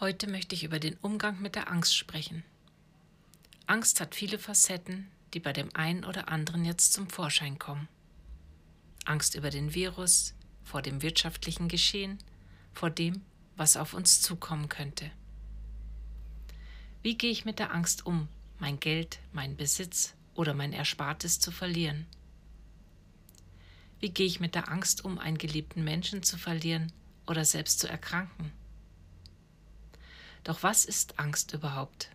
Heute möchte ich über den Umgang mit der Angst sprechen. Angst hat viele Facetten, die bei dem einen oder anderen jetzt zum Vorschein kommen. Angst über den Virus, vor dem wirtschaftlichen Geschehen, vor dem, was auf uns zukommen könnte. Wie gehe ich mit der Angst um, mein Geld, meinen Besitz oder mein Erspartes zu verlieren? Wie gehe ich mit der Angst um, einen geliebten Menschen zu verlieren oder selbst zu erkranken? Doch was ist Angst überhaupt?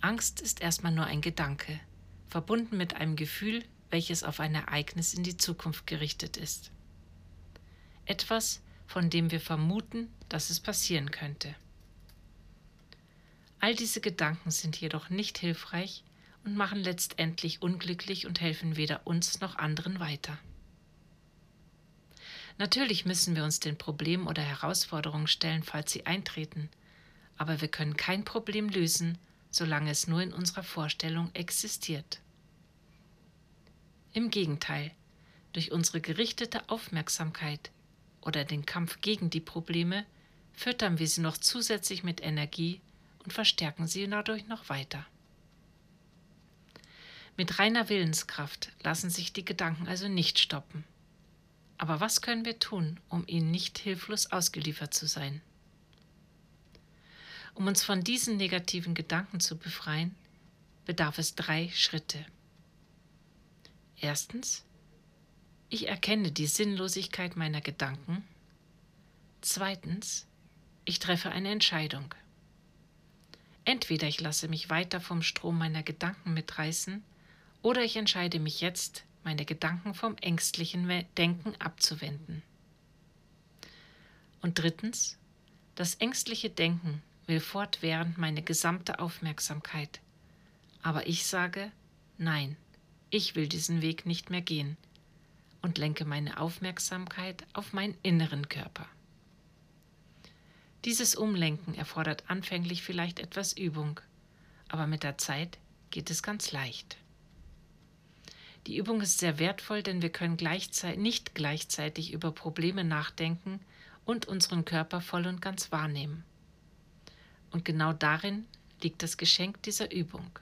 Angst ist erstmal nur ein Gedanke, verbunden mit einem Gefühl, welches auf ein Ereignis in die Zukunft gerichtet ist. Etwas, von dem wir vermuten, dass es passieren könnte. All diese Gedanken sind jedoch nicht hilfreich und machen letztendlich unglücklich und helfen weder uns noch anderen weiter. Natürlich müssen wir uns den Problemen oder Herausforderungen stellen, falls sie eintreten, aber wir können kein Problem lösen, solange es nur in unserer Vorstellung existiert. Im Gegenteil, durch unsere gerichtete Aufmerksamkeit oder den Kampf gegen die Probleme füttern wir sie noch zusätzlich mit Energie und verstärken sie dadurch noch weiter. Mit reiner Willenskraft lassen sich die Gedanken also nicht stoppen. Aber was können wir tun, um ihnen nicht hilflos ausgeliefert zu sein? Um uns von diesen negativen Gedanken zu befreien, bedarf es drei Schritte. Erstens, ich erkenne die Sinnlosigkeit meiner Gedanken. Zweitens, ich treffe eine Entscheidung. Entweder ich lasse mich weiter vom Strom meiner Gedanken mitreißen, oder ich entscheide mich jetzt, meine Gedanken vom ängstlichen Denken abzuwenden. Und drittens, das ängstliche Denken will fortwährend meine gesamte Aufmerksamkeit. Aber ich sage, nein, ich will diesen Weg nicht mehr gehen und lenke meine Aufmerksamkeit auf meinen inneren Körper. Dieses Umlenken erfordert anfänglich vielleicht etwas Übung, aber mit der Zeit geht es ganz leicht. Die Übung ist sehr wertvoll, denn wir können gleichzeitig, nicht gleichzeitig über Probleme nachdenken und unseren Körper voll und ganz wahrnehmen. Und genau darin liegt das Geschenk dieser Übung.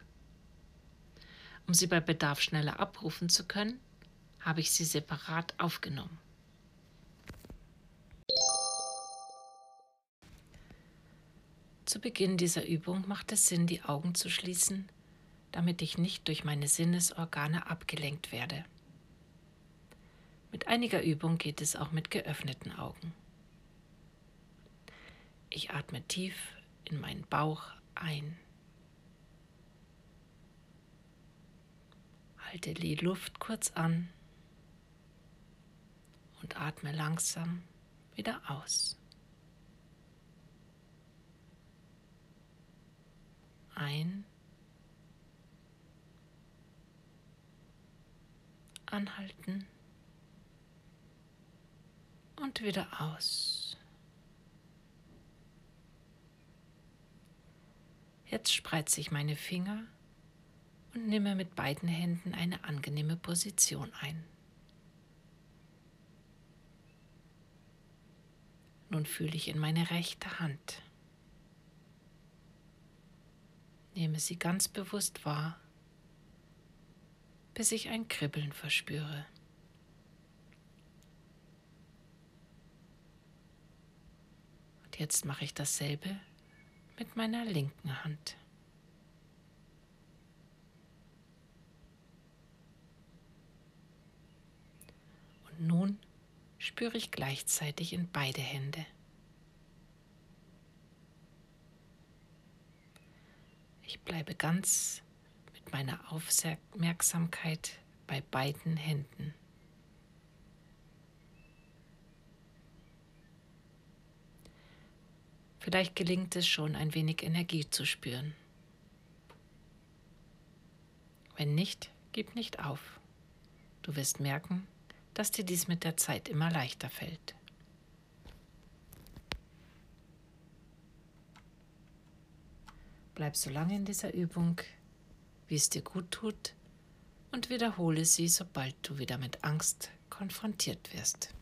Um sie bei Bedarf schneller abrufen zu können, habe ich sie separat aufgenommen. Zu Beginn dieser Übung macht es Sinn, die Augen zu schließen, damit ich nicht durch meine Sinnesorgane abgelenkt werde. Mit einiger Übung geht es auch mit geöffneten Augen. Ich atme tief in meinen Bauch ein. Halte die Luft kurz an und atme langsam wieder aus. Ein. Anhalten und wieder aus. Jetzt spreize ich meine Finger und nehme mit beiden Händen eine angenehme Position ein. Nun fühle ich in meine rechte Hand. Nehme sie ganz bewusst wahr, bis ich ein Kribbeln verspüre. Und jetzt mache ich dasselbe mit meiner linken Hand. Und nun spüre ich gleichzeitig in beide Hände. Ich bleibe ganz mit meiner Aufmerksamkeit bei beiden Händen. Vielleicht gelingt es schon, ein wenig Energie zu spüren. Wenn nicht, gib nicht auf. Du wirst merken, dass dir dies mit der Zeit immer leichter fällt. Bleib so lange in dieser Übung, wie es dir gut tut, und wiederhole sie, sobald du wieder mit Angst konfrontiert wirst.